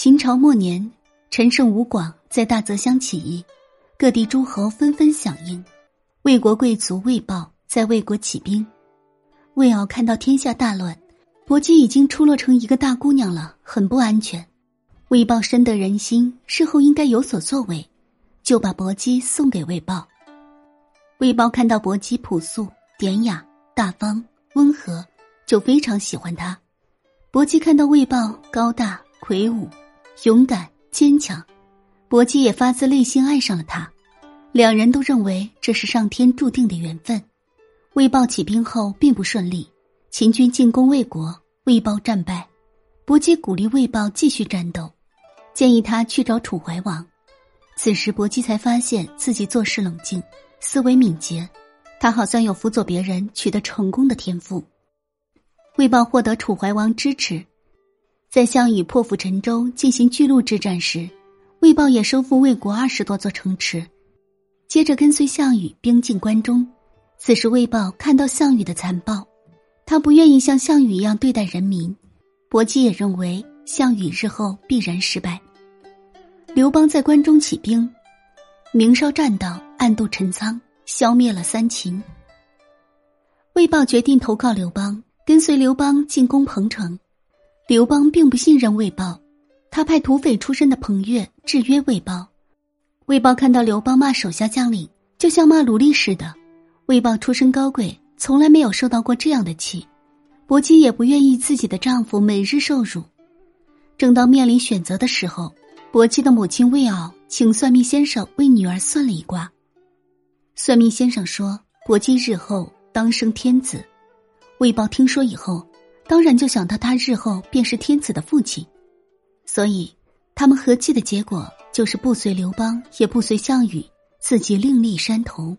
秦朝末年，陈胜吴广在大泽乡起义，各地诸侯纷纷响应。魏国贵族魏豹在魏国起兵。魏敖看到天下大乱，薄姬已经出落成一个大姑娘了，很不安全。魏豹深得人心，事后应该有所作为，就把薄姬送给魏豹。魏豹看到薄姬朴素、典雅、大方、温和，就非常喜欢她。薄姬看到魏豹高大魁梧。勇敢坚强，薄姬也发自内心爱上了他。两人都认为这是上天注定的缘分。魏豹起兵后并不顺利，秦军进攻魏国，魏豹战败。薄姬鼓励魏豹继续战斗，建议他去找楚怀王。此时薄姬才发现自己做事冷静，思维敏捷，他好像有辅佐别人取得成功的天赋。魏豹获得楚怀王支持。在项羽破釜沉舟进行巨鹿之战时，魏豹也收复魏国二十多座城池，接着跟随项羽兵进关中。此时魏豹看到项羽的残暴，他不愿意像项羽一样对待人民。薄姬也认为项羽日后必然失败。刘邦在关中起兵，明烧栈道，暗度陈仓，消灭了三秦。魏豹决定投靠刘邦，跟随刘邦进攻彭城。刘邦并不信任魏豹，他派土匪出身的彭越制约魏豹。魏豹看到刘邦骂手下将领，就像骂奴隶似的。魏豹出身高贵，从来没有受到过这样的气。薄姬也不愿意自己的丈夫每日受辱。正当面临选择的时候，薄姬的母亲魏敖请算命先生为女儿算了一卦。算命先生说，薄姬日后当生天子。魏豹听说以后。当然，就想到他日后便是天子的父亲，所以他们和气的结果就是不随刘邦，也不随项羽，自己另立山头。